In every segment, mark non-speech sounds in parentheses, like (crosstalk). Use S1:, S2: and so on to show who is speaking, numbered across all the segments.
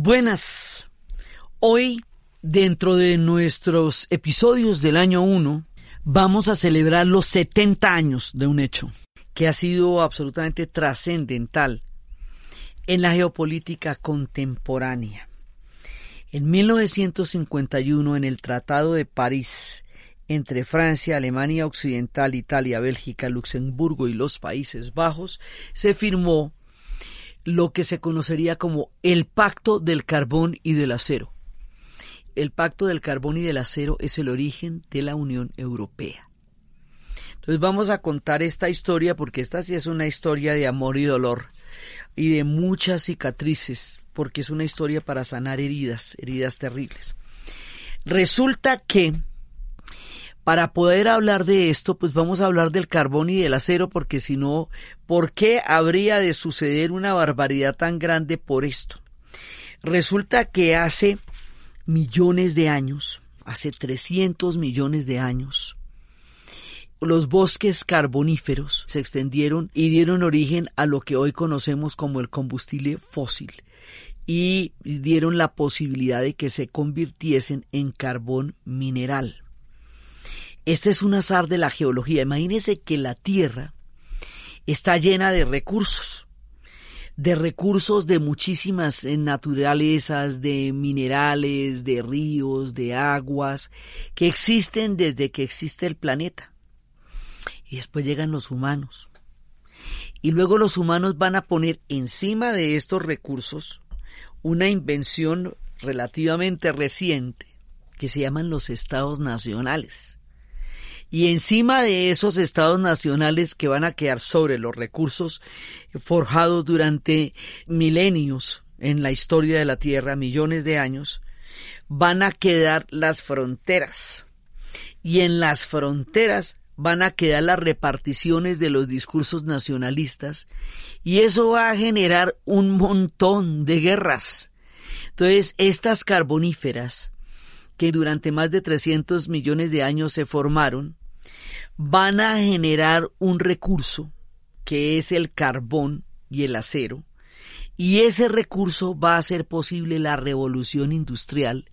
S1: Buenas. Hoy, dentro de nuestros episodios del año 1, vamos a celebrar los 70 años de un hecho que ha sido absolutamente trascendental en la geopolítica contemporánea. En 1951, en el Tratado de París, entre Francia, Alemania Occidental, Italia, Bélgica, Luxemburgo y los Países Bajos, se firmó lo que se conocería como el Pacto del Carbón y del Acero. El Pacto del Carbón y del Acero es el origen de la Unión Europea. Entonces vamos a contar esta historia porque esta sí es una historia de amor y dolor y de muchas cicatrices, porque es una historia para sanar heridas, heridas terribles. Resulta que para poder hablar de esto, pues vamos a hablar del carbón y del acero, porque si no, ¿por qué habría de suceder una barbaridad tan grande por esto? Resulta que hace millones de años, hace 300 millones de años, los bosques carboníferos se extendieron y dieron origen a lo que hoy conocemos como el combustible fósil y dieron la posibilidad de que se convirtiesen en carbón mineral. Este es un azar de la geología. Imagínense que la Tierra está llena de recursos, de recursos de muchísimas eh, naturalezas, de minerales, de ríos, de aguas, que existen desde que existe el planeta. Y después llegan los humanos. Y luego los humanos van a poner encima de estos recursos una invención relativamente reciente que se llaman los estados nacionales y encima de esos estados nacionales que van a quedar sobre los recursos forjados durante milenios en la historia de la Tierra, millones de años, van a quedar las fronteras. Y en las fronteras van a quedar las reparticiones de los discursos nacionalistas y eso va a generar un montón de guerras. Entonces, estas carboníferas que durante más de 300 millones de años se formaron, van a generar un recurso que es el carbón y el acero, y ese recurso va a hacer posible la revolución industrial,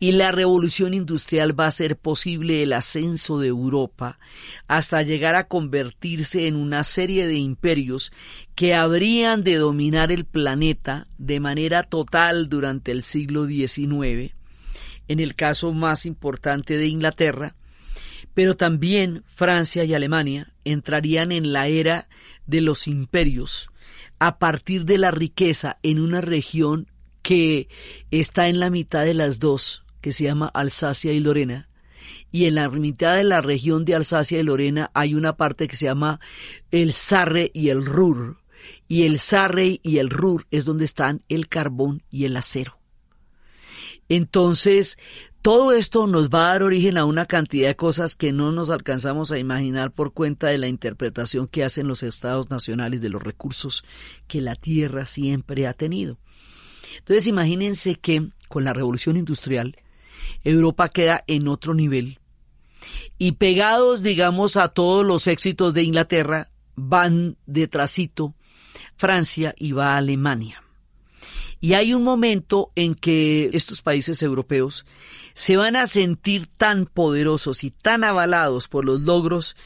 S1: y la revolución industrial va a hacer posible el ascenso de Europa hasta llegar a convertirse en una serie de imperios que habrían de dominar el planeta de manera total durante el siglo XIX, en el caso más importante de Inglaterra, pero también Francia y Alemania entrarían en la era de los imperios a partir de la riqueza en una región que está en la mitad de las dos, que se llama Alsacia y Lorena, y en la mitad de la región de Alsacia y Lorena hay una parte que se llama el Sarre y el Ruhr, y el Sarre y el Ruhr es donde están el carbón y el acero. Entonces, todo esto nos va a dar origen a una cantidad de cosas que no nos alcanzamos a imaginar por cuenta de la interpretación que hacen los estados nacionales de los recursos que la Tierra siempre ha tenido. Entonces imagínense que con la revolución industrial Europa queda en otro nivel y pegados digamos a todos los éxitos de Inglaterra van detrásito Francia y va a Alemania. Y hay un momento en que estos países europeos se van a sentir tan poderosos y tan avalados por los logros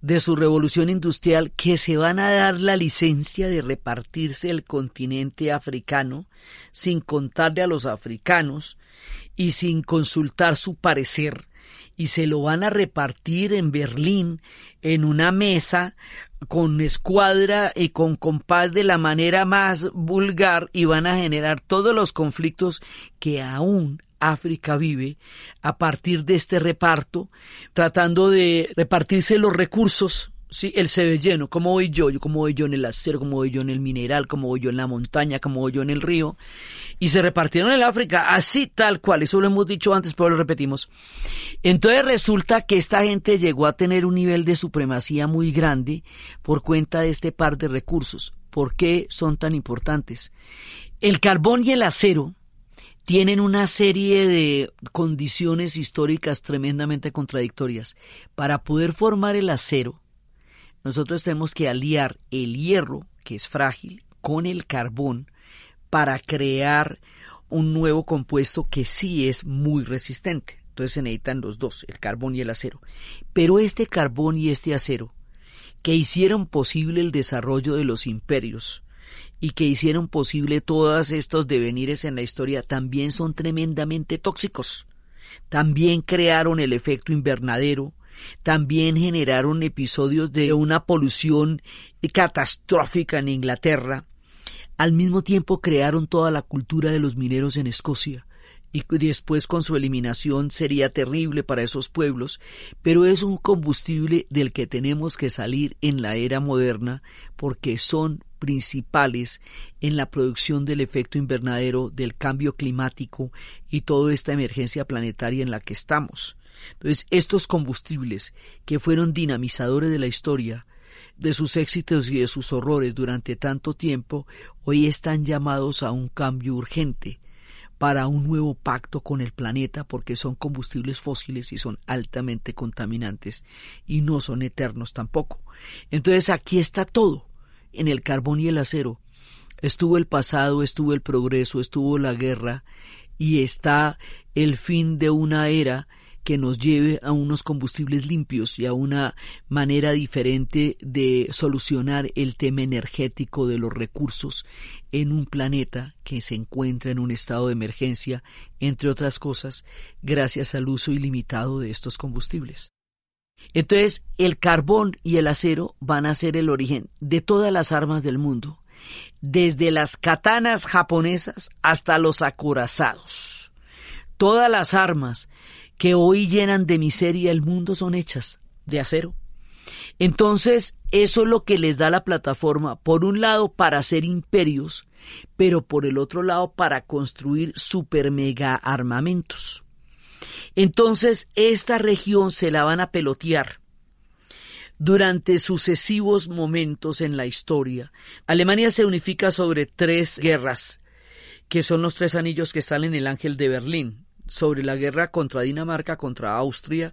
S1: de su revolución industrial que se van a dar la licencia de repartirse el continente africano sin contarle a los africanos y sin consultar su parecer. Y se lo van a repartir en Berlín en una mesa con escuadra y con compás de la manera más vulgar y van a generar todos los conflictos que aún África vive a partir de este reparto, tratando de repartirse los recursos Sí, el lleno, ¿cómo voy yo? ¿Cómo voy yo en el acero? ¿Cómo voy yo en el mineral? ¿Cómo voy yo en la montaña? ¿Cómo voy yo en el río? Y se repartieron el África así tal cual, eso lo hemos dicho antes, pero lo repetimos. Entonces resulta que esta gente llegó a tener un nivel de supremacía muy grande por cuenta de este par de recursos. ¿Por qué son tan importantes? El carbón y el acero tienen una serie de condiciones históricas tremendamente contradictorias. Para poder formar el acero, nosotros tenemos que aliar el hierro, que es frágil, con el carbón para crear un nuevo compuesto que sí es muy resistente. Entonces se necesitan los dos, el carbón y el acero. Pero este carbón y este acero, que hicieron posible el desarrollo de los imperios y que hicieron posible todos estos devenires en la historia, también son tremendamente tóxicos. También crearon el efecto invernadero, también generaron episodios de una polución catastrófica en Inglaterra. Al mismo tiempo crearon toda la cultura de los mineros en Escocia y después con su eliminación sería terrible para esos pueblos, pero es un combustible del que tenemos que salir en la era moderna porque son principales en la producción del efecto invernadero, del cambio climático y toda esta emergencia planetaria en la que estamos. Entonces, estos combustibles que fueron dinamizadores de la historia, de sus éxitos y de sus horrores durante tanto tiempo, hoy están llamados a un cambio urgente para un nuevo pacto con el planeta porque son combustibles fósiles y son altamente contaminantes y no son eternos tampoco. Entonces aquí está todo, en el carbón y el acero. Estuvo el pasado, estuvo el progreso, estuvo la guerra y está el fin de una era que nos lleve a unos combustibles limpios y a una manera diferente de solucionar el tema energético de los recursos en un planeta que se encuentra en un estado de emergencia, entre otras cosas, gracias al uso ilimitado de estos combustibles. Entonces, el carbón y el acero van a ser el origen de todas las armas del mundo, desde las katanas japonesas hasta los acorazados. Todas las armas que hoy llenan de miseria el mundo son hechas de acero. Entonces, eso es lo que les da la plataforma, por un lado, para hacer imperios, pero por el otro lado, para construir super mega armamentos. Entonces, esta región se la van a pelotear durante sucesivos momentos en la historia. Alemania se unifica sobre tres guerras, que son los tres anillos que están en el Ángel de Berlín sobre la guerra contra Dinamarca, contra Austria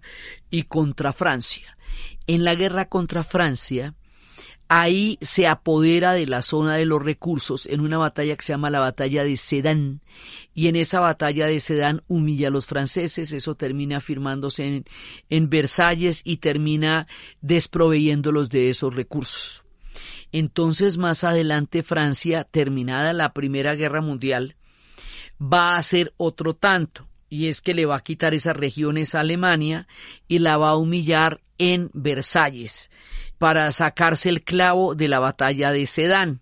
S1: y contra Francia. En la guerra contra Francia, ahí se apodera de la zona de los recursos en una batalla que se llama la batalla de Sedan y en esa batalla de Sedan humilla a los franceses, eso termina firmándose en, en Versalles y termina desproveyéndolos de esos recursos. Entonces más adelante Francia, terminada la Primera Guerra Mundial, va a hacer otro tanto y es que le va a quitar esas regiones a Alemania y la va a humillar en Versalles para sacarse el clavo de la batalla de Sedán.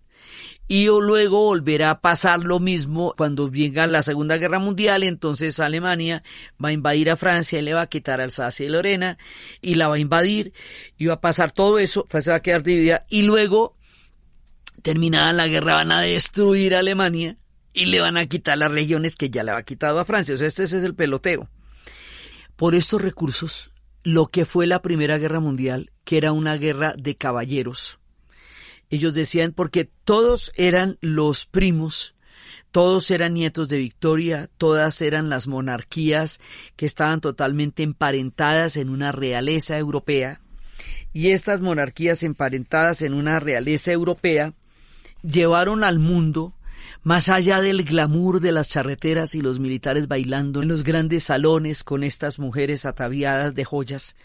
S1: Y luego volverá a pasar lo mismo cuando venga la Segunda Guerra Mundial, entonces Alemania va a invadir a Francia y le va a quitar Alsacia y Lorena y la va a invadir y va a pasar todo eso, Francia va a quedar dividida y luego terminada la guerra van a destruir a Alemania y le van a quitar las regiones que ya le ha quitado a Francia. O sea, este, es el peloteo. Por estos recursos, lo que fue la Primera Guerra Mundial, que era una guerra de caballeros. Ellos decían, porque todos eran los primos, todos eran nietos de Victoria, todas eran las monarquías que estaban totalmente emparentadas en una realeza europea, y estas monarquías emparentadas en una realeza europea llevaron al mundo más allá del glamour de las charreteras y los militares bailando en los grandes salones con estas mujeres ataviadas de joyas,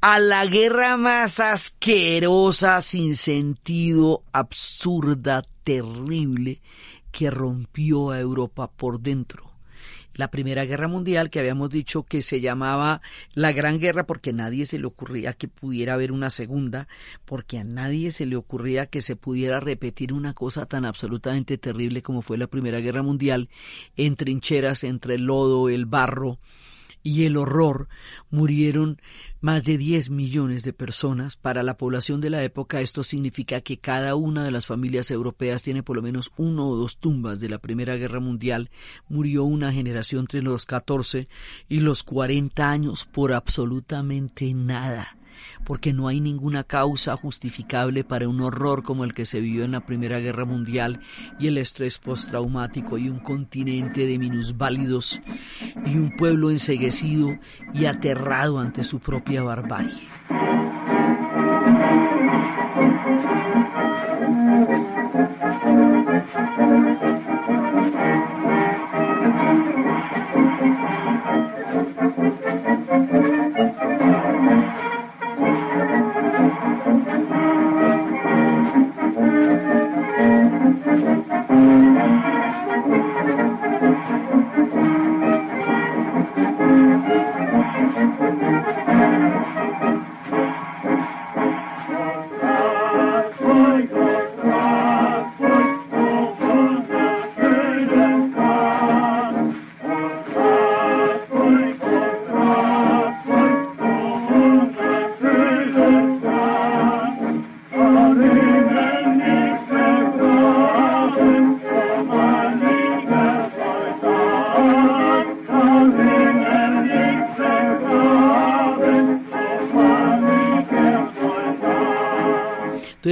S1: a la guerra más asquerosa, sin sentido, absurda, terrible, que rompió a Europa por dentro la Primera Guerra Mundial, que habíamos dicho que se llamaba la Gran Guerra porque a nadie se le ocurría que pudiera haber una segunda, porque a nadie se le ocurría que se pudiera repetir una cosa tan absolutamente terrible como fue la Primera Guerra Mundial, en trincheras, entre el lodo, el barro, y el horror murieron más de 10 millones de personas. Para la población de la época esto significa que cada una de las familias europeas tiene por lo menos uno o dos tumbas de la Primera Guerra Mundial. Murió una generación entre los 14 y los 40 años por absolutamente nada porque no hay ninguna causa justificable para un horror como el que se vivió en la Primera Guerra Mundial y el estrés postraumático y un continente de minusválidos y un pueblo enseguecido y aterrado ante su propia barbarie.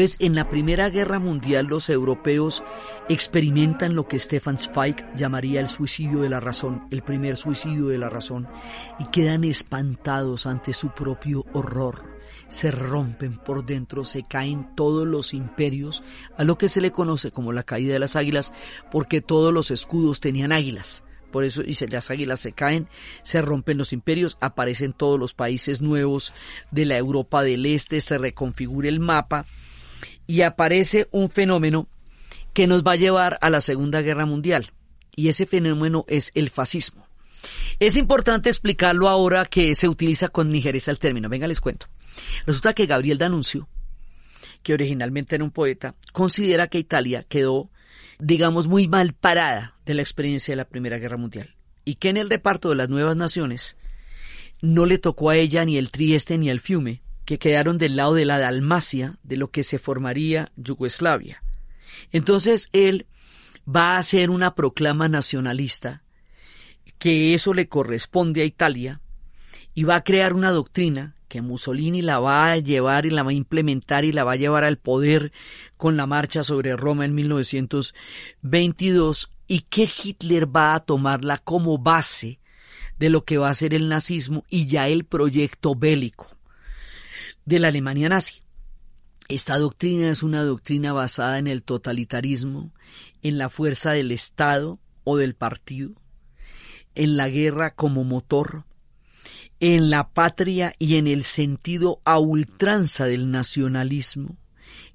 S1: Entonces, en la Primera Guerra Mundial los europeos experimentan lo que Stefan Zweig llamaría el suicidio de la razón, el primer suicidio de la razón, y quedan espantados ante su propio horror. Se rompen por dentro, se caen todos los imperios, a lo que se le conoce como la caída de las águilas, porque todos los escudos tenían águilas. Por eso, y las águilas se caen, se rompen los imperios, aparecen todos los países nuevos de la Europa del Este, se reconfigura el mapa, y aparece un fenómeno que nos va a llevar a la Segunda Guerra Mundial. Y ese fenómeno es el fascismo. Es importante explicarlo ahora que se utiliza con ligereza el término. Venga, les cuento. Resulta que Gabriel D'Annunzio, que originalmente era un poeta, considera que Italia quedó, digamos, muy mal parada de la experiencia de la Primera Guerra Mundial y que en el reparto de las nuevas naciones no le tocó a ella ni el Trieste ni el Fiume, que quedaron del lado de la Dalmacia, de lo que se formaría Yugoslavia. Entonces él va a hacer una proclama nacionalista, que eso le corresponde a Italia, y va a crear una doctrina que Mussolini la va a llevar y la va a implementar y la va a llevar al poder con la marcha sobre Roma en 1922 y que Hitler va a tomarla como base de lo que va a ser el nazismo y ya el proyecto bélico de la Alemania nazi. Esta doctrina es una doctrina basada en el totalitarismo, en la fuerza del Estado o del partido, en la guerra como motor, en la patria y en el sentido a ultranza del nacionalismo,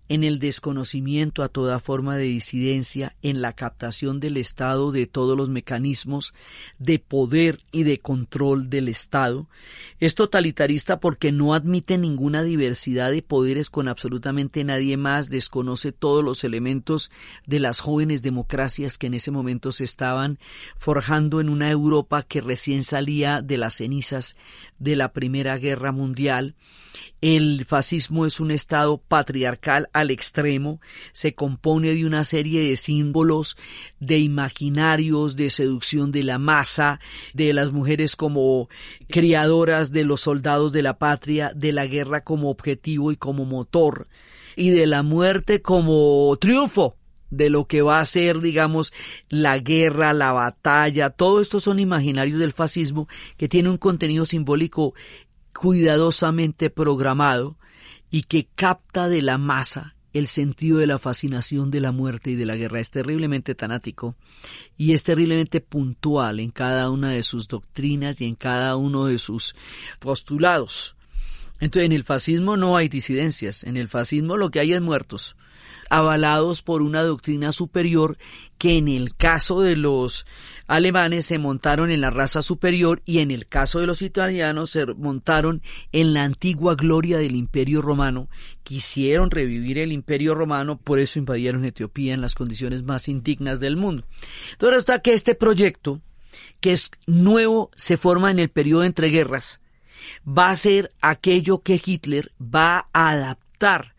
S1: en el desconocimiento a toda forma de disidencia, en la captación del Estado de todos los mecanismos de poder y de control del Estado. Es totalitarista porque no admite ninguna diversidad de poderes con absolutamente nadie más, desconoce todos los elementos de las jóvenes democracias que en ese momento se estaban forjando en una Europa que recién salía de las cenizas de la Primera Guerra Mundial el fascismo es un Estado patriarcal al extremo, se compone de una serie de símbolos, de imaginarios, de seducción de la masa, de las mujeres como criadoras de los soldados de la patria, de la guerra como objetivo y como motor, y de la muerte como triunfo de lo que va a ser, digamos, la guerra, la batalla, todo esto son imaginarios del fascismo que tiene un contenido simbólico cuidadosamente programado y que capta de la masa el sentido de la fascinación de la muerte y de la guerra. Es terriblemente tanático y es terriblemente puntual en cada una de sus doctrinas y en cada uno de sus postulados. Entonces, en el fascismo no hay disidencias, en el fascismo lo que hay es muertos avalados por una doctrina superior que en el caso de los alemanes se montaron en la raza superior y en el caso de los italianos se montaron en la antigua gloria del imperio romano. Quisieron revivir el imperio romano, por eso invadieron Etiopía en las condiciones más indignas del mundo. Entonces está que este proyecto que es nuevo, se forma en el periodo entre guerras, va a ser aquello que Hitler va a adaptar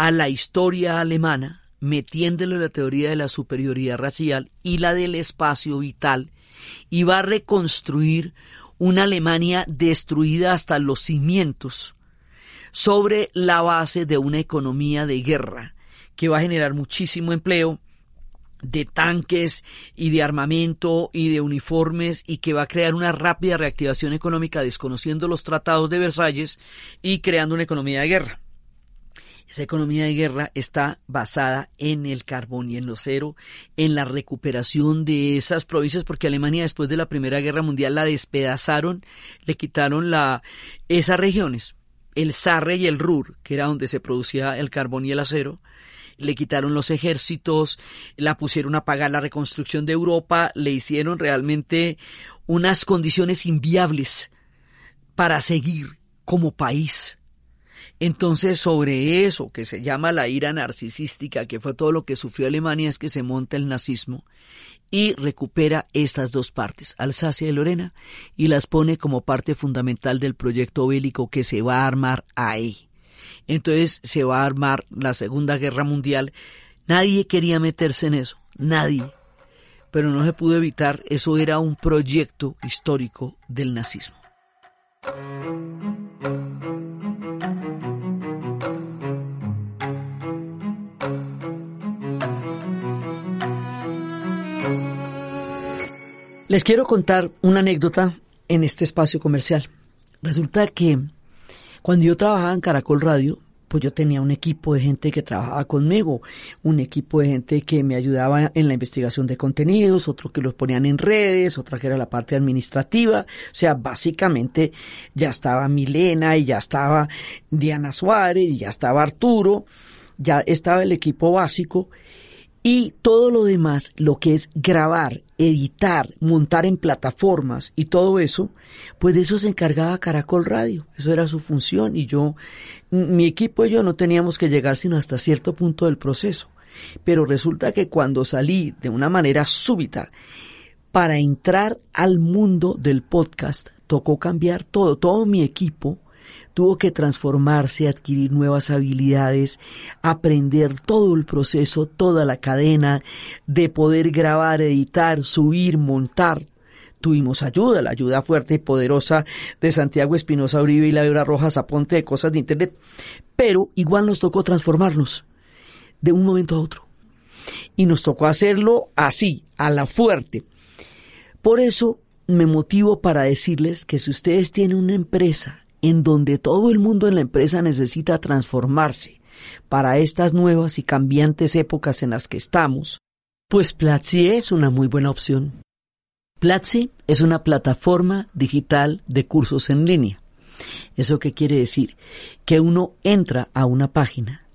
S1: a la historia alemana, metiéndole la teoría de la superioridad racial y la del espacio vital, y va a reconstruir una Alemania destruida hasta los cimientos sobre la base de una economía de guerra que va a generar muchísimo empleo, de tanques y de armamento y de uniformes y que va a crear una rápida reactivación económica desconociendo los tratados de Versalles y creando una economía de guerra. Esa economía de guerra está basada en el carbón y en lo cero, en la recuperación de esas provincias, porque Alemania después de la Primera Guerra Mundial la despedazaron, le quitaron la, esas regiones, el Sarre y el Ruhr, que era donde se producía el carbón y el acero, le quitaron los ejércitos, la pusieron a pagar la reconstrucción de Europa, le hicieron realmente unas condiciones inviables para seguir como país. Entonces, sobre eso que se llama la ira narcisística, que fue todo lo que sufrió Alemania, es que se monta el nazismo y recupera estas dos partes, Alsacia y Lorena, y las pone como parte fundamental del proyecto bélico que se va a armar ahí. Entonces se va a armar la Segunda Guerra Mundial. Nadie quería meterse en eso, nadie. Pero no se pudo evitar, eso era un proyecto histórico del nazismo. Les quiero contar una anécdota en este espacio comercial. Resulta que cuando yo trabajaba en Caracol Radio, pues yo tenía un equipo de gente que trabajaba conmigo, un equipo de gente que me ayudaba en la investigación de contenidos, otro que los ponían en redes, otra que era la parte administrativa, o sea, básicamente ya estaba Milena y ya estaba Diana Suárez y ya estaba Arturo, ya estaba el equipo básico y todo lo demás, lo que es grabar, editar, montar en plataformas y todo eso, pues de eso se encargaba Caracol Radio. Eso era su función y yo, mi equipo y yo no teníamos que llegar sino hasta cierto punto del proceso. Pero resulta que cuando salí de una manera súbita para entrar al mundo del podcast, tocó cambiar todo, todo mi equipo tuvo que transformarse, adquirir nuevas habilidades, aprender todo el proceso, toda la cadena de poder grabar, editar, subir, montar. Tuvimos ayuda, la ayuda fuerte y poderosa de Santiago Espinosa Uribe y Laura Rojas Aponte de cosas de Internet, pero igual nos tocó transformarnos de un momento a otro. Y nos tocó hacerlo así, a la fuerte. Por eso me motivo para decirles que si ustedes tienen una empresa en donde todo el mundo en la empresa necesita transformarse para estas nuevas y cambiantes épocas en las que estamos, pues Platzi es una muy buena opción. Platzi es una plataforma digital de cursos en línea. ¿Eso qué quiere decir? Que uno entra a una página,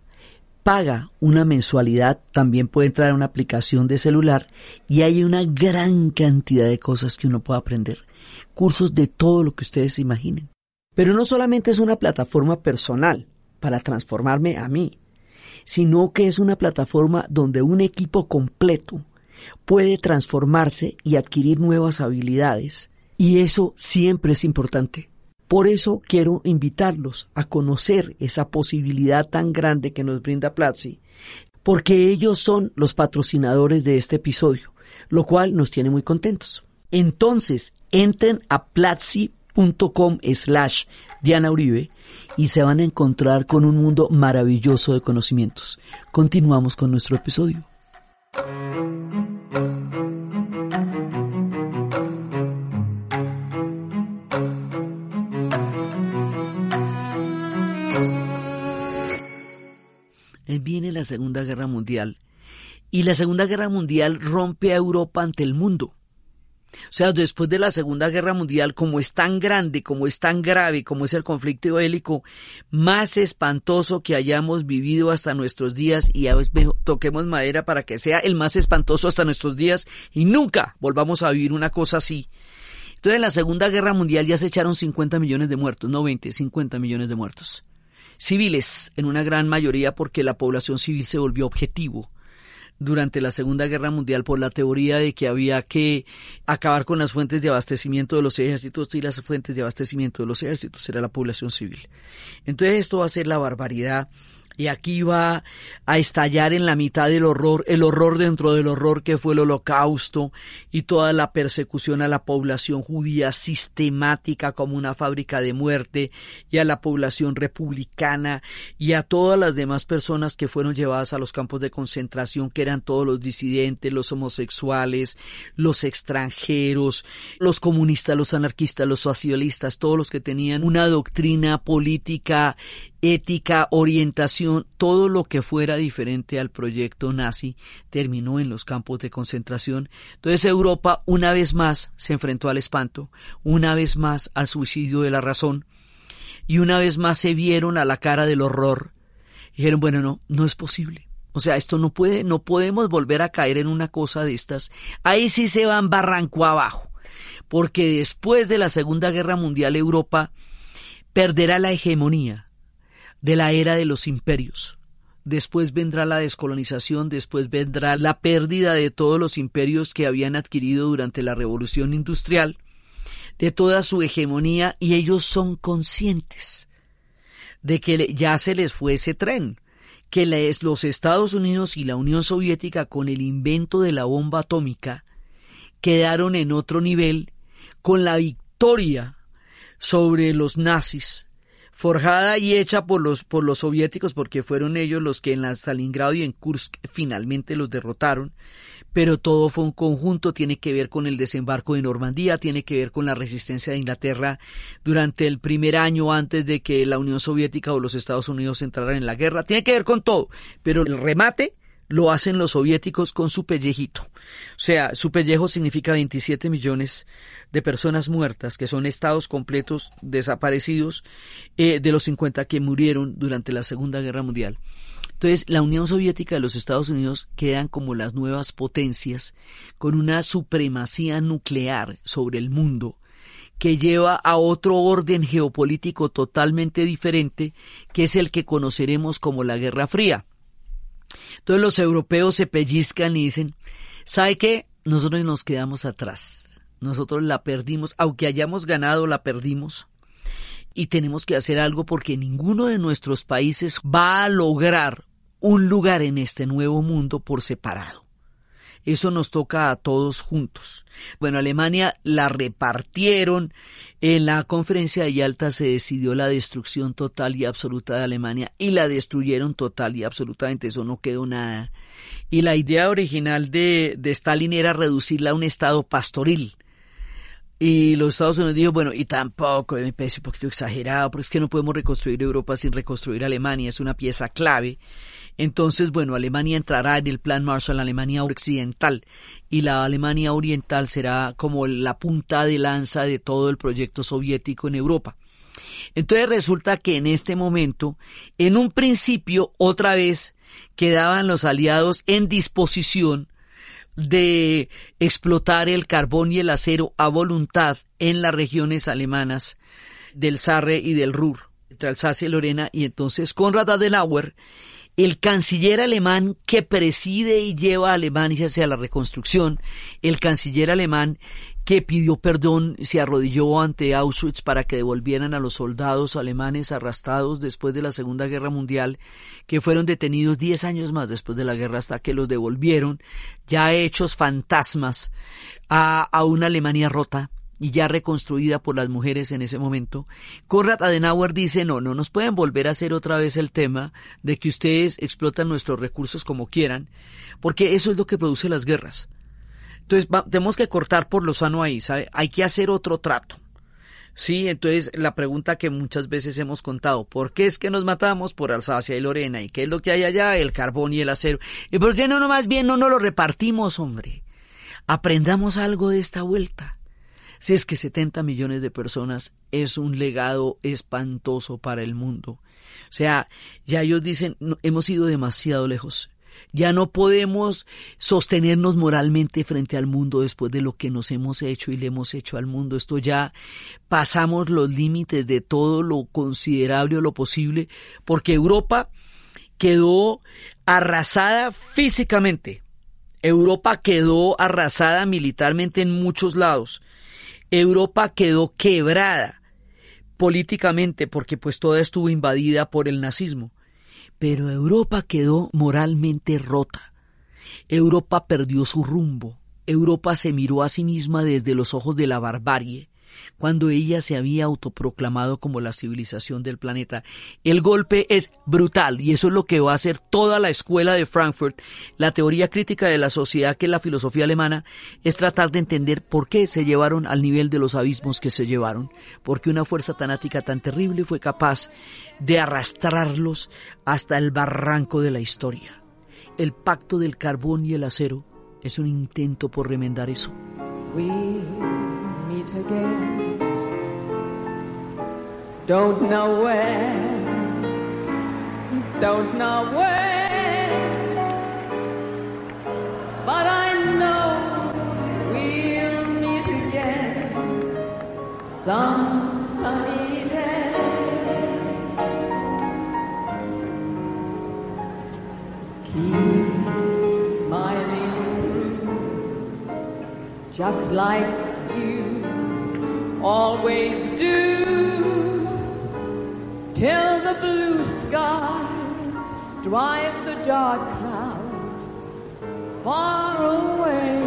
S1: paga una mensualidad, también puede entrar a una aplicación de celular y hay una gran cantidad de cosas que uno puede aprender. Cursos de todo lo que ustedes imaginen. Pero no solamente es una plataforma personal para transformarme a mí, sino que es una plataforma donde un equipo completo puede transformarse y adquirir nuevas habilidades. Y eso siempre es importante. Por eso quiero invitarlos a conocer esa posibilidad tan grande que nos brinda Platzi, porque ellos son los patrocinadores de este episodio, lo cual nos tiene muy contentos. Entonces, entren a Platzi com slash Diana Uribe y se van a encontrar con un mundo maravilloso de conocimientos. Continuamos con nuestro episodio. Viene la Segunda Guerra Mundial y la Segunda Guerra Mundial rompe a Europa ante el mundo. O sea, después de la Segunda Guerra Mundial, como es tan grande, como es tan grave, como es el conflicto bélico más espantoso que hayamos vivido hasta nuestros días, y a veces toquemos madera para que sea el más espantoso hasta nuestros días, y nunca volvamos a vivir una cosa así. Entonces, en la Segunda Guerra Mundial ya se echaron 50 millones de muertos, no 20, 50 millones de muertos. Civiles, en una gran mayoría porque la población civil se volvió objetivo durante la Segunda Guerra Mundial por la teoría de que había que acabar con las fuentes de abastecimiento de los ejércitos y las fuentes de abastecimiento de los ejércitos era la población civil. Entonces esto va a ser la barbaridad y aquí va a estallar en la mitad del horror, el horror dentro del horror que fue el holocausto y toda la persecución a la población judía sistemática como una fábrica de muerte y a la población republicana y a todas las demás personas que fueron llevadas a los campos de concentración que eran todos los disidentes, los homosexuales, los extranjeros, los comunistas, los anarquistas, los socialistas, todos los que tenían una doctrina política ética, orientación, todo lo que fuera diferente al proyecto nazi terminó en los campos de concentración. Entonces Europa una vez más se enfrentó al espanto, una vez más al suicidio de la razón y una vez más se vieron a la cara del horror. Dijeron, bueno, no, no es posible. O sea, esto no puede, no podemos volver a caer en una cosa de estas. Ahí sí se van barranco abajo. Porque después de la Segunda Guerra Mundial Europa perderá la hegemonía de la era de los imperios. Después vendrá la descolonización, después vendrá la pérdida de todos los imperios que habían adquirido durante la revolución industrial, de toda su hegemonía, y ellos son conscientes de que ya se les fue ese tren, que los Estados Unidos y la Unión Soviética con el invento de la bomba atómica quedaron en otro nivel con la victoria sobre los nazis forjada y hecha por los, por los soviéticos, porque fueron ellos los que en la Stalingrado y en Kursk finalmente los derrotaron, pero todo fue un conjunto, tiene que ver con el desembarco de Normandía, tiene que ver con la resistencia de Inglaterra durante el primer año antes de que la Unión Soviética o los Estados Unidos entraran en la guerra, tiene que ver con todo, pero el remate lo hacen los soviéticos con su pellejito. O sea, su pellejo significa 27 millones de personas muertas, que son estados completos desaparecidos eh, de los 50 que murieron durante la Segunda Guerra Mundial. Entonces, la Unión Soviética y los Estados Unidos quedan como las nuevas potencias con una supremacía nuclear sobre el mundo que lleva a otro orden geopolítico totalmente diferente, que es el que conoceremos como la Guerra Fría. Entonces los europeos se pellizcan y dicen, ¿sabe qué? Nosotros nos quedamos atrás. Nosotros la perdimos, aunque hayamos ganado, la perdimos. Y tenemos que hacer algo porque ninguno de nuestros países va a lograr un lugar en este nuevo mundo por separado. Eso nos toca a todos juntos. Bueno, Alemania la repartieron. En la conferencia de Yalta se decidió la destrucción total y absoluta de Alemania y la destruyeron total y absolutamente. Eso no quedó nada. Y la idea original de, de Stalin era reducirla a un estado pastoril. Y los Estados Unidos dijo, bueno, y tampoco, me parece un poquito exagerado, porque es que no podemos reconstruir Europa sin reconstruir Alemania, es una pieza clave. Entonces, bueno, Alemania entrará en el Plan Marshall, Alemania Occidental, y la Alemania Oriental será como la punta de lanza de todo el proyecto soviético en Europa. Entonces resulta que en este momento, en un principio, otra vez, quedaban los aliados en disposición de explotar el carbón y el acero a voluntad en las regiones alemanas del Sarre y del Ruhr, entre Alsacia y Lorena, y entonces Konrad Adenauer el canciller alemán que preside y lleva a Alemania hacia la reconstrucción, el canciller alemán que pidió perdón, se arrodilló ante Auschwitz para que devolvieran a los soldados alemanes arrastrados después de la Segunda Guerra Mundial, que fueron detenidos diez años más después de la guerra hasta que los devolvieron, ya hechos fantasmas, a una Alemania rota, y ya reconstruida por las mujeres en ese momento, Konrad Adenauer dice, no, no nos pueden volver a hacer otra vez el tema de que ustedes explotan nuestros recursos como quieran, porque eso es lo que produce las guerras. Entonces, tenemos que cortar por lo sano ahí, ¿sabe? Hay que hacer otro trato. Sí, entonces la pregunta que muchas veces hemos contado, ¿por qué es que nos matamos por Alsacia y Lorena? ¿Y qué es lo que hay allá? El carbón y el acero. ¿Y por qué no, no más bien no nos lo repartimos, hombre? Aprendamos algo de esta vuelta. Si es que 70 millones de personas es un legado espantoso para el mundo. O sea, ya ellos dicen, hemos ido demasiado lejos. Ya no podemos sostenernos moralmente frente al mundo después de lo que nos hemos hecho y le hemos hecho al mundo. Esto ya pasamos los límites de todo lo considerable o lo posible, porque Europa quedó arrasada físicamente Europa quedó arrasada militarmente en muchos lados. Europa quedó quebrada políticamente porque pues toda estuvo invadida por el nazismo. Pero Europa quedó moralmente rota. Europa perdió su rumbo. Europa se miró a sí misma desde los ojos de la barbarie cuando ella se había autoproclamado como la civilización del planeta. El golpe es brutal y eso es lo que va a hacer toda la escuela de Frankfurt. La teoría crítica de la sociedad, que es la filosofía alemana, es tratar de entender por qué se llevaron al nivel de los abismos que se llevaron, porque una fuerza tanática tan terrible fue capaz de arrastrarlos hasta el barranco de la historia. El pacto del carbón y el acero es un intento por remendar eso. Again. Don't know where, don't know where, but I know we'll meet again some sunny day. Keep smiling through, just like you always do till the blue skies drive the dark clouds far away.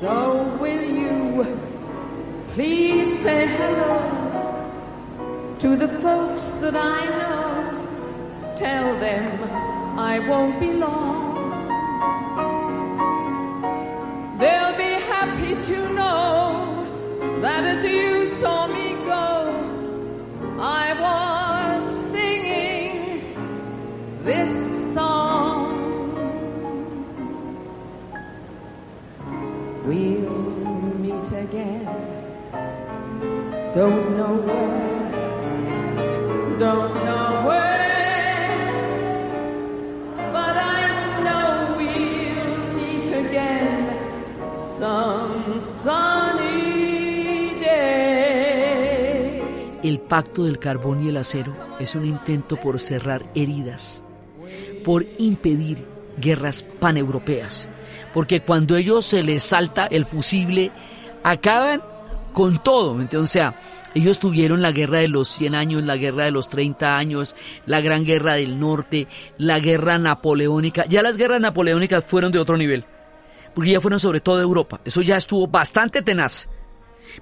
S1: So will you please say hello to the folks that I know? Tell them I won't be long. Pacto del carbón y el acero es un intento por cerrar heridas, por impedir guerras paneuropeas, porque cuando ellos se les salta el fusible, acaban con todo, O sea, ellos tuvieron la guerra de los 100 años, la guerra de los 30 años, la gran guerra del norte, la guerra napoleónica, ya las guerras napoleónicas fueron de otro nivel porque ya fueron sobre todo Europa. Eso ya estuvo bastante tenaz.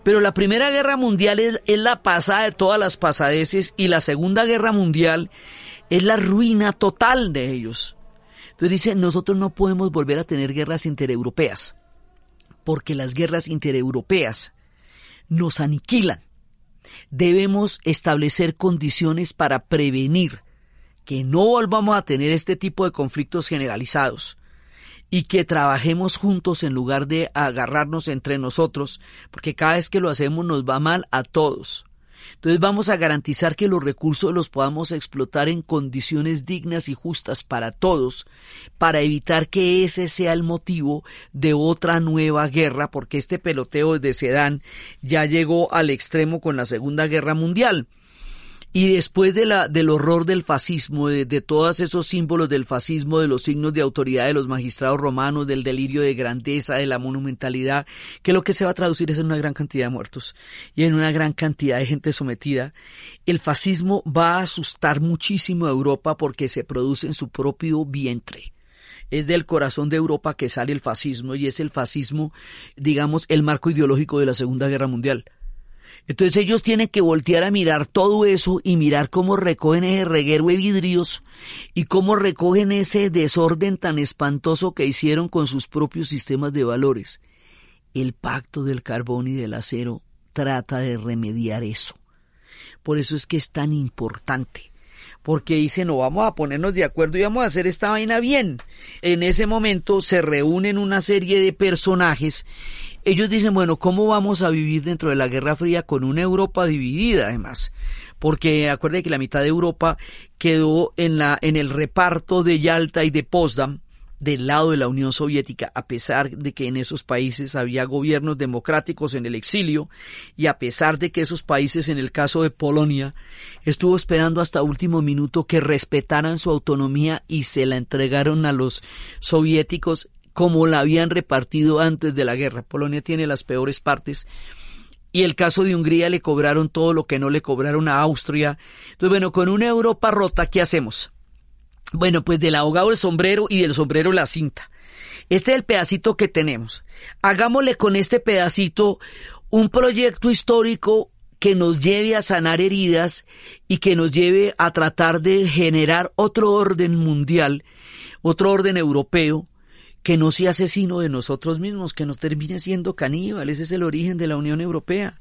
S1: Pero la Primera Guerra Mundial es, la pasada de todas las pasadeces y la Segunda Guerra Mundial es la ruina total de ellos. Entonces dice, nosotros no podemos volver a tener guerras intereuropeas, porque las guerras intereuropeas nos aniquilan. Debemos establecer condiciones para prevenir que no volvamos a tener este tipo de conflictos generalizados y que trabajemos juntos en lugar de agarrarnos entre nosotros, porque cada vez que lo hacemos nos va mal a todos. Entonces vamos a garantizar que los recursos los podamos explotar en condiciones dignas y justas para todos, para evitar que ese sea el motivo de otra nueva guerra, porque este peloteo de Sedán ya llegó al extremo con la Segunda Guerra Mundial. Y después de la, del horror del fascismo, de, de, todos esos símbolos del fascismo, de los signos de autoridad de los magistrados romanos, del delirio de grandeza, de la monumentalidad, que lo que se va a traducir es en una gran cantidad de muertos y en una gran cantidad de gente sometida, el fascismo va a asustar muchísimo a Europa porque se produce en su propio vientre es del corazón de Europa que sale el fascismo y es el fascismo, digamos, el marco ideológico de la Segunda Guerra Mundial. Entonces ellos tienen que voltear a mirar todo eso y mirar cómo recogen ese reguero de vidrios y cómo recogen ese desorden tan espantoso que hicieron con sus propios sistemas de valores. El pacto del carbón y del acero trata de remediar eso. Por eso es que es tan importante porque dice no vamos a ponernos de acuerdo y vamos a hacer esta vaina bien. En ese momento se reúnen una serie de personajes ellos dicen, bueno, ¿cómo vamos a vivir dentro de la Guerra Fría con una Europa dividida además? Porque acuérdense que la mitad de Europa quedó en, la, en el reparto de Yalta y de Potsdam, del lado de la Unión Soviética, a pesar de que en esos países había gobiernos democráticos en el exilio y a pesar de que esos países, en el caso de Polonia, estuvo esperando hasta último minuto que respetaran su autonomía y se la entregaron a los soviéticos como la habían repartido antes de la guerra. Polonia tiene las peores partes. Y el caso de Hungría le cobraron todo lo que no le cobraron a Austria. Entonces, bueno, con una Europa rota, ¿qué hacemos? Bueno, pues del ahogado el sombrero y del sombrero la cinta. Este es el pedacito que tenemos. Hagámosle con este pedacito un proyecto histórico que nos lleve a sanar heridas y que nos lleve a tratar de generar otro orden mundial, otro orden europeo, que no sea asesino de nosotros mismos, que no termine siendo caníbal. Ese es el origen de la Unión Europea.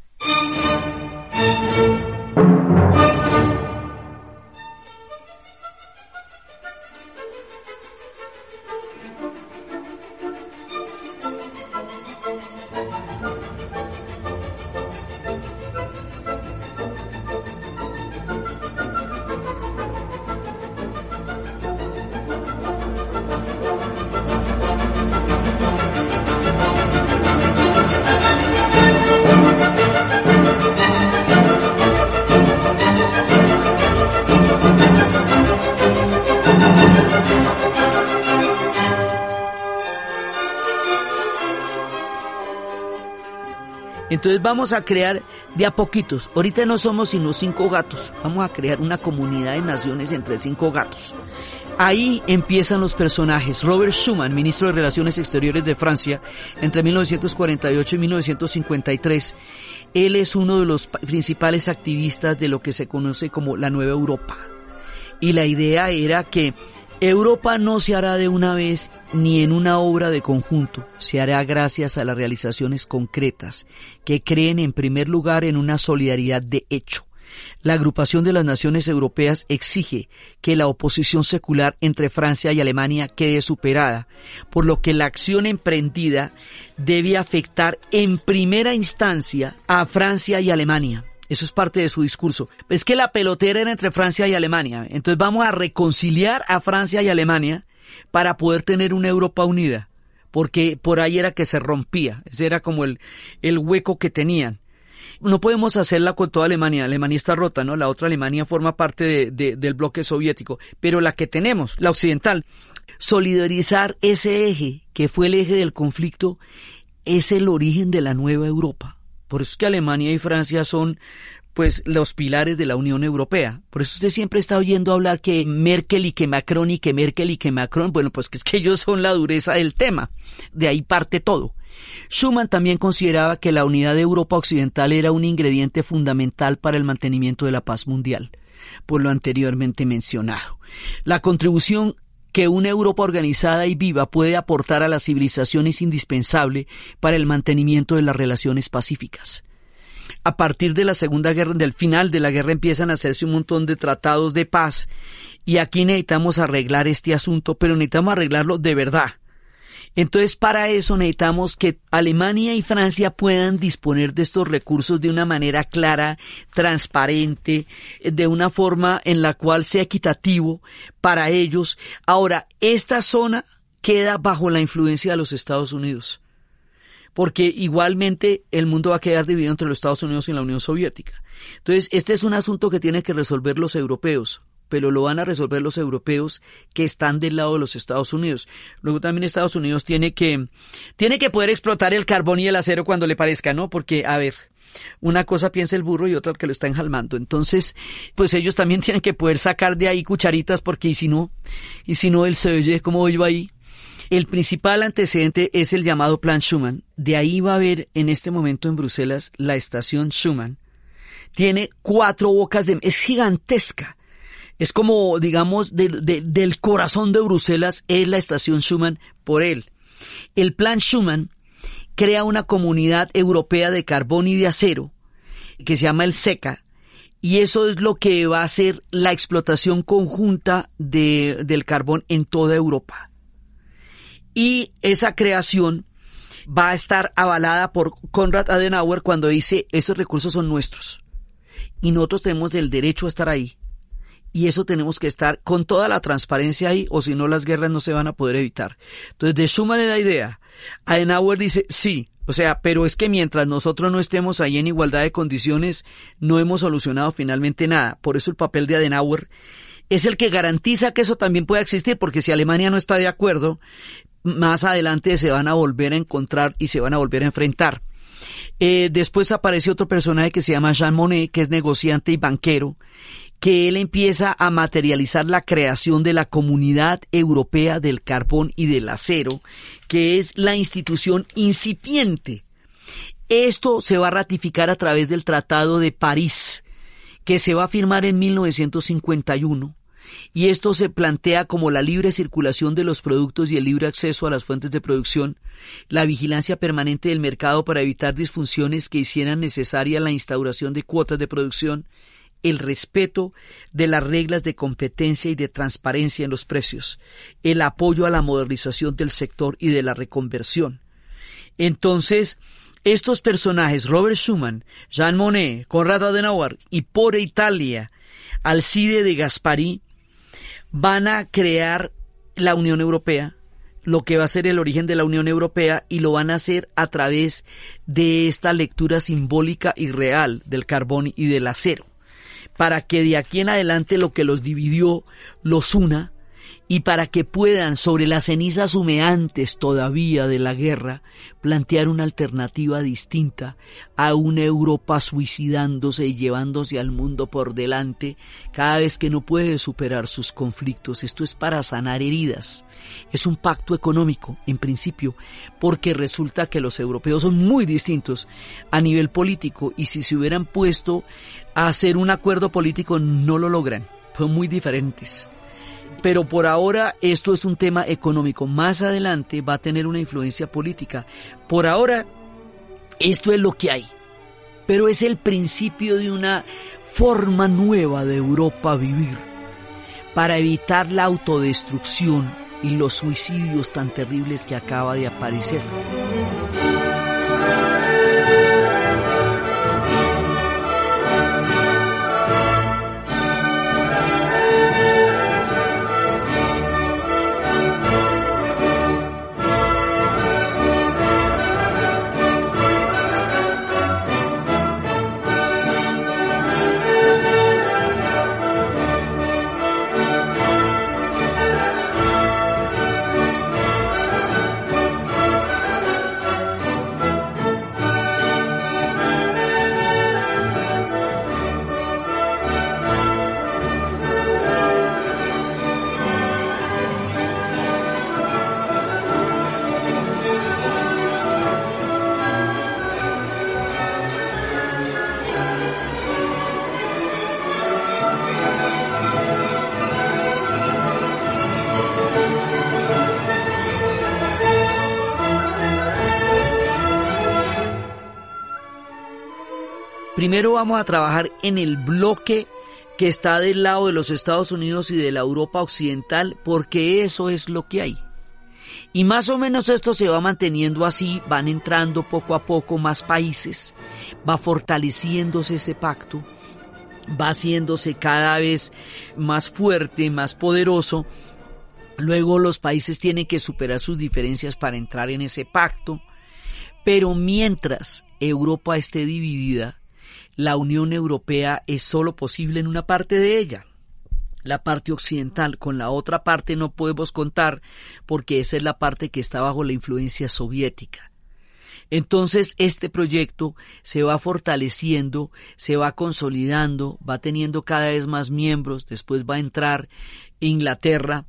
S1: Entonces vamos a crear de a poquitos. Ahorita no somos sino cinco gatos. Vamos a crear una comunidad de naciones entre cinco gatos. Ahí empiezan los personajes. Robert Schuman, ministro de Relaciones Exteriores de Francia, entre 1948 y 1953. Él es uno de los principales activistas de lo que se conoce como la Nueva Europa. Y la idea era que Europa no se hará de una vez ni en una obra de conjunto, se hará gracias a las realizaciones concretas que creen en primer lugar en una solidaridad de hecho. La agrupación de las naciones europeas exige que la oposición secular entre Francia y Alemania quede superada, por lo que la acción emprendida debe afectar en primera instancia a Francia y Alemania. Eso es parte de su discurso. Es que la pelotera era entre Francia y Alemania. Entonces vamos a reconciliar a Francia y Alemania para poder tener una Europa unida. Porque por ahí era que se rompía. Ese era como el, el hueco que tenían. No podemos hacerla con toda Alemania. Alemania está rota, ¿no? La otra Alemania forma parte de, del bloque soviético. Pero la que tenemos, la occidental, solidarizar ese eje, que fue el eje del conflicto, es el origen de la nueva Europa. Por eso es que Alemania y Francia son pues los pilares de la Unión Europea. Por eso usted siempre está oyendo hablar que Merkel y que Macron y que Merkel y que Macron, bueno, pues que es que ellos son la dureza del tema. De ahí parte todo. Schuman también consideraba que la unidad de Europa Occidental era un ingrediente fundamental para el mantenimiento de la paz mundial, por lo anteriormente mencionado. La contribución que una Europa organizada y viva puede aportar a la civilización es indispensable para el mantenimiento de las relaciones pacíficas. A partir de la Segunda Guerra, del final de la guerra empiezan a hacerse un montón de tratados de paz y aquí necesitamos arreglar este asunto, pero necesitamos arreglarlo de verdad. Entonces, para eso necesitamos que Alemania y Francia puedan disponer de estos recursos de una manera clara, transparente, de una forma en la cual sea equitativo para ellos. Ahora, esta zona queda bajo la influencia de los Estados Unidos porque igualmente el mundo va a quedar dividido entre los Estados Unidos y la Unión Soviética. Entonces, este es un asunto que tienen que resolver los europeos pero lo van a resolver los europeos que están del lado de los Estados Unidos. Luego también Estados Unidos tiene que, tiene que poder explotar el carbón y el acero cuando le parezca, ¿no? Porque, a ver, una cosa piensa el burro y otra que lo está enjalmando. Entonces, pues ellos también (laughs) tienen que poder sacar de ahí cucharitas porque y si no, y si no, él se oye como yo ahí. El principal antecedente es el llamado Plan Schuman. De ahí va a haber en este momento en Bruselas la estación Schuman. Tiene cuatro bocas de... es gigantesca es como, digamos, del corazón de Bruselas es la estación Schuman por él. El plan Schuman crea una comunidad europea de carbón y de acero que se llama el SECA, y eso es lo que va a ser la explotación conjunta de, del carbón en toda Europa. Y esa creación va a estar avalada por Konrad Adenauer cuando dice, estos recursos son nuestros y nosotros tenemos el derecho a estar ahí y eso tenemos que estar con toda la transparencia ahí, o si no las guerras no se van a poder evitar. Entonces, de suma de la idea, Adenauer dice, sí, o sea, pero es que mientras nosotros no estemos ahí en igualdad de condiciones, no hemos solucionado finalmente nada. Por eso el papel de Adenauer es el que garantiza que eso también pueda existir, porque si Alemania no está de acuerdo, más adelante se van a volver a encontrar y se van a volver a enfrentar. Eh, después aparece otro personaje que se llama Jean Monnet, que es negociante y banquero, que él empieza a materializar la creación de la Comunidad Europea del Carbón y del Acero, que es la institución incipiente. Esto se va a ratificar a través del Tratado de París, que se va a firmar en 1951 y esto se plantea como la libre circulación de los productos y el libre acceso a las fuentes de producción, la vigilancia permanente del mercado para evitar disfunciones que hicieran necesaria la instauración de cuotas de producción, el respeto de las reglas de competencia y de transparencia en los precios, el apoyo a la modernización del sector y de la reconversión. Entonces, estos personajes, Robert Schuman, Jean Monnet, Conrad Adenauer y por Italia, Alcide de Gaspari, van a crear la Unión Europea, lo que va a ser el origen de la Unión Europea y lo van a hacer a través de esta lectura simbólica y real del carbón y del acero, para que de aquí en adelante lo que los dividió los una y para que puedan, sobre las cenizas humeantes todavía de la guerra, plantear una alternativa distinta a una Europa suicidándose y llevándose al mundo por delante cada vez que no puede superar sus conflictos. Esto es para sanar heridas. Es un pacto económico, en principio, porque resulta que los europeos son muy distintos a nivel político y si se hubieran puesto a hacer un acuerdo político no lo logran. Son muy diferentes. Pero por ahora esto es un tema económico. Más adelante va a tener una influencia política. Por ahora esto es lo que hay. Pero es el principio de una forma nueva de Europa vivir para evitar la autodestrucción y los suicidios tan terribles que acaba de aparecer. Primero vamos a trabajar en el bloque que está del lado de los Estados Unidos y de la Europa Occidental, porque eso es lo que hay. Y más o menos esto se va manteniendo así, van entrando poco a poco más países, va fortaleciéndose ese pacto, va haciéndose cada vez más fuerte, más poderoso. Luego los países tienen que superar sus diferencias para entrar en ese pacto. Pero mientras Europa esté dividida, la Unión Europea es solo posible en una parte de ella, la parte occidental. Con la otra parte no podemos contar porque esa es la parte que está bajo la influencia soviética. Entonces este proyecto se va fortaleciendo, se va consolidando, va teniendo cada vez más miembros, después va a entrar Inglaterra,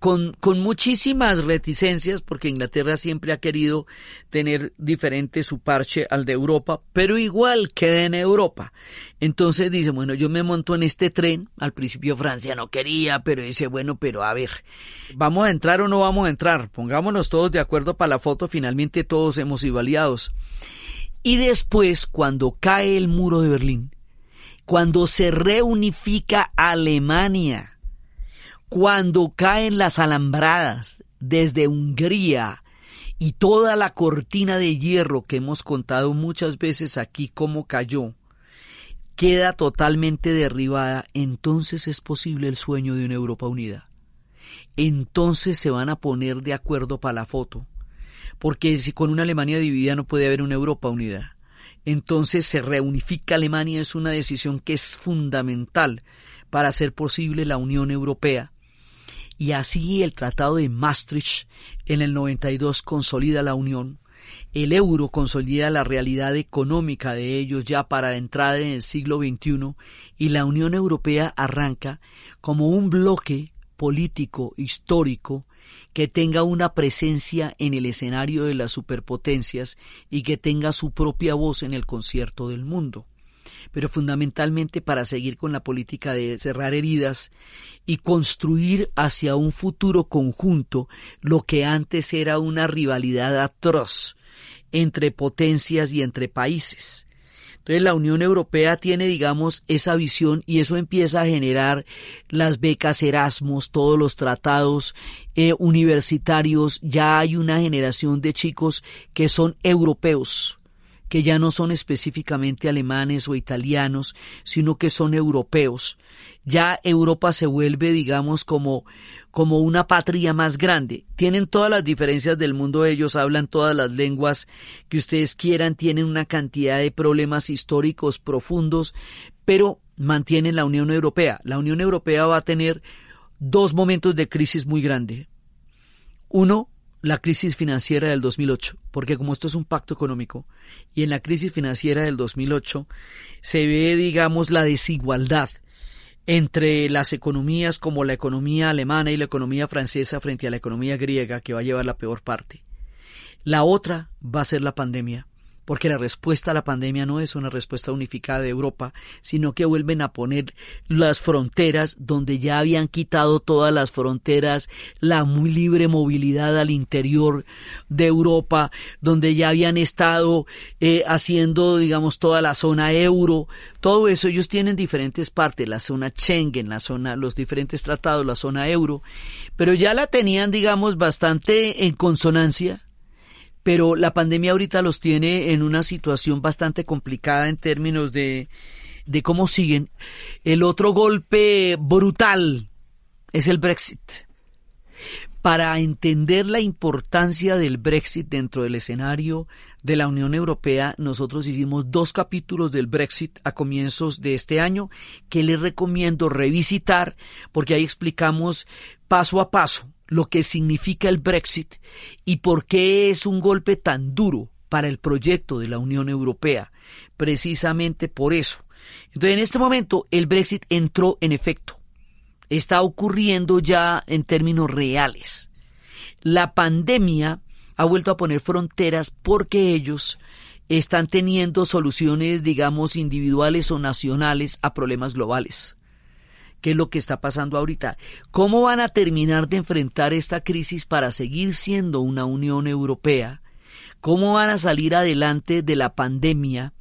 S1: con, con muchísimas reticencias, porque Inglaterra siempre ha querido tener diferente su parche al de Europa, pero igual queda en Europa. Entonces dice, bueno, yo me monto en este tren, al principio Francia no quería, pero dice, bueno, pero a ver, ¿vamos a entrar o no vamos a entrar? Pongámonos todos de acuerdo para la foto, finalmente todos hemos sido aliados. Y después, cuando cae el muro de Berlín, cuando se reunifica Alemania, cuando caen las alambradas desde Hungría y toda la cortina de hierro que hemos contado muchas veces aquí cómo cayó, queda totalmente derribada, entonces es posible el sueño de una Europa unida. Entonces se van a poner de acuerdo para la foto, porque si con una Alemania dividida no puede haber una Europa unida. Entonces se reunifica Alemania, es una decisión que es fundamental para hacer posible la Unión Europea. Y así el Tratado de Maastricht en el 92 consolida la Unión, el euro consolida la realidad económica de ellos ya para la entrada en el siglo XXI y la Unión Europea arranca como un bloque político histórico que tenga una presencia en el escenario de las superpotencias y que tenga su propia voz en el concierto del mundo pero fundamentalmente para seguir con la política de cerrar heridas y construir hacia un futuro conjunto lo que antes era una rivalidad atroz entre potencias y entre países. Entonces la Unión Europea tiene, digamos, esa visión y eso empieza a generar las becas Erasmus, todos los tratados eh, universitarios. Ya hay una generación de chicos que son europeos, que ya no son específicamente alemanes o italianos, sino que son europeos. Ya Europa se vuelve, digamos, como, como una patria más grande. Tienen todas las diferencias del mundo, ellos hablan todas las lenguas que ustedes quieran, tienen una cantidad de problemas históricos profundos, pero mantienen la Unión Europea. La Unión Europea va a tener dos momentos de crisis muy grande. Uno, la crisis financiera del 2008, porque como esto es un pacto económico, y en la crisis financiera del 2008 se ve, digamos, la desigualdad entre las economías como la economía alemana y la economía francesa frente a la economía griega, que va a llevar la peor parte. La otra va a ser la pandemia, porque la respuesta a la pandemia no es una respuesta unificada de Europa, sino que vuelven a poner las fronteras donde ya habían quitado todas las fronteras, la muy libre movilidad al interior de Europa, donde ya habían estado eh, haciendo, digamos, toda la zona euro, todo eso ellos tienen diferentes partes, la zona Schengen, la zona, los diferentes tratados, la zona euro, pero ya la tenían, digamos, bastante en consonancia pero la pandemia ahorita los tiene en una situación bastante complicada en términos de, de cómo siguen. El otro golpe brutal es el Brexit. Para entender la importancia del Brexit dentro del escenario de la Unión Europea, nosotros hicimos dos capítulos del Brexit a comienzos de este año que les recomiendo revisitar porque ahí explicamos paso a paso lo que significa el Brexit y por qué es un golpe tan duro para el proyecto de la Unión Europea. Precisamente por eso. Entonces, en este momento, el Brexit entró en efecto. Está ocurriendo ya en términos reales. La pandemia ha vuelto a poner fronteras porque ellos están teniendo soluciones, digamos, individuales o nacionales a problemas globales qué es lo que está pasando ahorita. ¿Cómo van a terminar de enfrentar esta crisis para seguir siendo una Unión Europea? ¿Cómo van a salir adelante de la pandemia,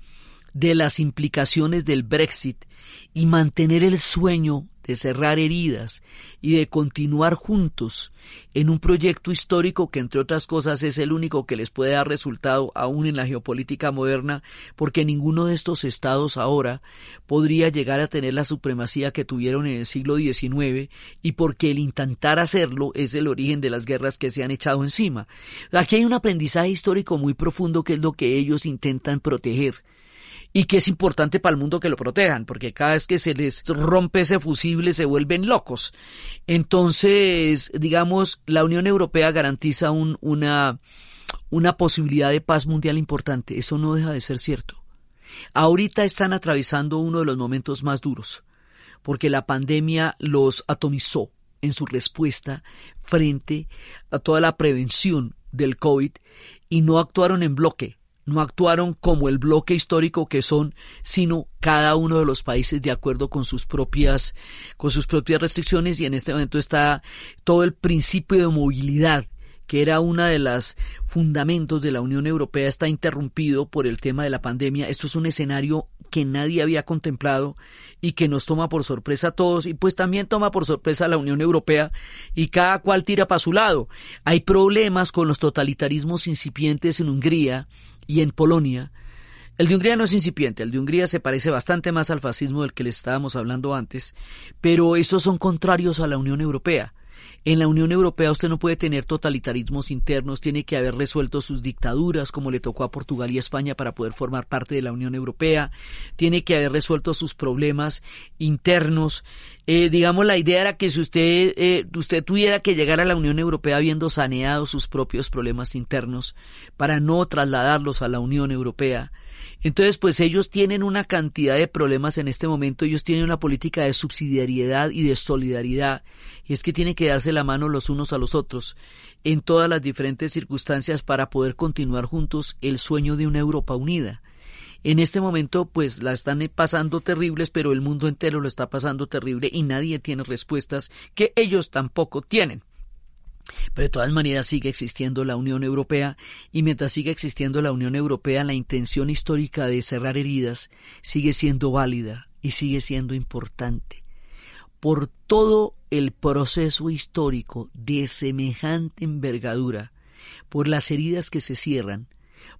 S1: de las implicaciones del Brexit y mantener el sueño de cerrar heridas y de continuar juntos en un proyecto histórico que entre otras cosas es el único que les puede dar resultado aún en la geopolítica moderna porque ninguno de estos estados ahora podría llegar a tener la supremacía que tuvieron en el siglo XIX y porque el intentar hacerlo es el origen de las guerras que se han echado encima. Aquí hay un aprendizaje histórico muy profundo que es lo que ellos intentan proteger y que es importante para el mundo que lo protejan, porque cada vez que se les rompe ese fusible se vuelven locos. Entonces, digamos, la Unión Europea garantiza un, una, una posibilidad de paz mundial importante. Eso no deja de ser cierto. Ahorita están atravesando uno de los momentos más duros, porque la pandemia los atomizó en su respuesta frente a toda la prevención del COVID y no actuaron en bloque, no actuaron como el bloque histórico que son, sino cada uno de los países de acuerdo con sus propias, con sus propias restricciones y en este momento está todo el principio de movilidad que era una de las fundamentos de la Unión Europea está interrumpido por el tema de la pandemia. Esto es un escenario que nadie había contemplado y que nos toma por sorpresa a todos y pues también toma por sorpresa a la Unión Europea y cada cual tira para su lado. Hay problemas con los totalitarismos incipientes en Hungría y en Polonia El de Hungría no es incipiente, el de Hungría se parece bastante más al fascismo del que les estábamos hablando antes, pero estos son contrarios a la Unión Europea. En la Unión Europea usted no puede tener totalitarismos internos, tiene que haber resuelto sus dictaduras como le tocó a Portugal y España para poder formar parte de la Unión Europea, tiene que haber resuelto sus problemas internos. Eh, digamos, la idea era que si usted, eh, usted tuviera que llegar a la Unión Europea habiendo saneado sus propios problemas internos para no trasladarlos a la Unión Europea, entonces, pues ellos tienen una cantidad de problemas en este momento, ellos tienen una política de subsidiariedad y de solidaridad, y es que tienen que darse la mano los unos a los otros en todas las diferentes circunstancias para poder continuar juntos el sueño de una Europa unida. En este momento, pues la están pasando terribles, pero el mundo entero lo está pasando terrible y nadie tiene respuestas que ellos tampoco tienen. Pero de todas maneras sigue existiendo la Unión Europea y mientras siga existiendo la Unión Europea la intención histórica de cerrar heridas sigue siendo válida y sigue siendo importante. Por todo el proceso histórico de semejante envergadura, por las heridas que se cierran,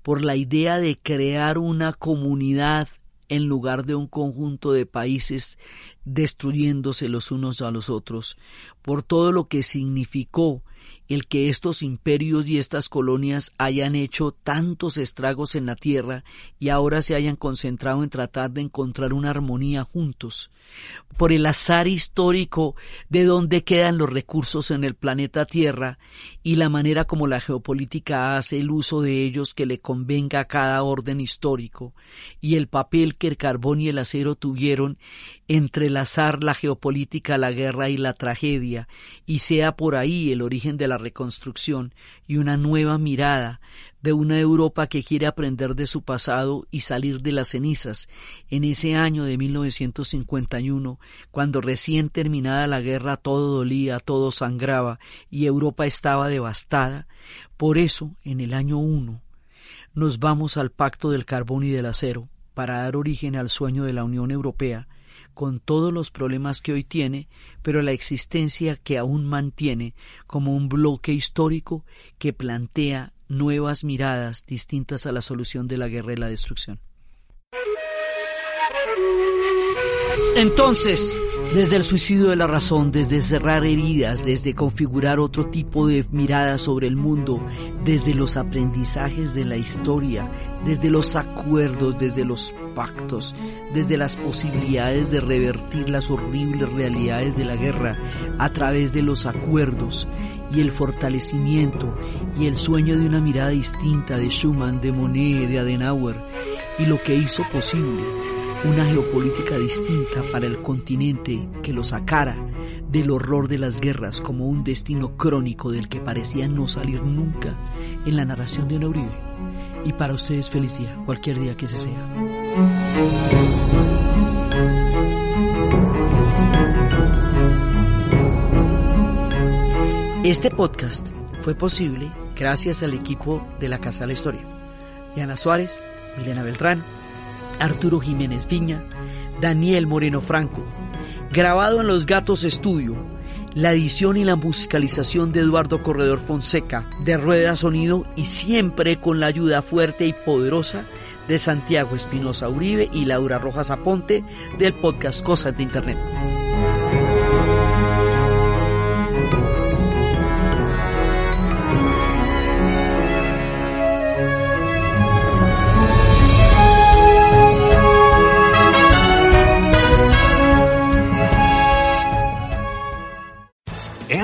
S1: por la idea de crear una comunidad en lugar de un conjunto de países destruyéndose los unos a los otros, por todo lo que significó el que estos imperios y estas colonias hayan hecho tantos estragos en la tierra y ahora se hayan concentrado en tratar de encontrar una armonía juntos, por el azar histórico de dónde quedan los recursos en el planeta Tierra y la manera como la geopolítica hace el uso de ellos que le convenga a cada orden histórico, y el papel que el carbón y el acero tuvieron entrelazar la geopolítica, la guerra y la tragedia, y sea por ahí el origen de la reconstrucción y una nueva mirada de una Europa que quiere aprender de su pasado y salir de las cenizas. En ese año de 1951, cuando recién terminada la guerra todo dolía, todo sangraba y Europa estaba devastada, por eso, en el año 1, nos vamos al pacto del carbón y del acero para dar origen al sueño de la Unión Europea, con todos los problemas que hoy tiene, pero la existencia que aún mantiene como un bloque histórico que plantea nuevas miradas distintas a la solución de la guerra y la destrucción. Entonces, desde el suicidio de la razón, desde cerrar heridas, desde configurar otro tipo de mirada sobre el mundo, desde los aprendizajes de la historia, desde los acuerdos, desde los pactos, desde las posibilidades de revertir las horribles realidades de la guerra a través de los acuerdos y el fortalecimiento y el sueño de una mirada distinta de Schumann, de Monet, de Adenauer y lo que hizo posible una geopolítica distinta para el continente que lo sacara del horror de las guerras como un destino crónico del que parecía no salir nunca en la narración de una Uribe. Y para ustedes feliz día, cualquier día que se sea. Este podcast fue posible gracias al equipo de la Casa de la Historia. Diana Suárez, Milena Beltrán, Arturo Jiménez Viña, Daniel Moreno Franco. Grabado en Los Gatos Estudio, la edición y la musicalización de Eduardo Corredor Fonseca, de Rueda Sonido y siempre con la ayuda fuerte y poderosa de Santiago Espinosa Uribe y Laura Rojas Aponte del podcast Cosas de Internet.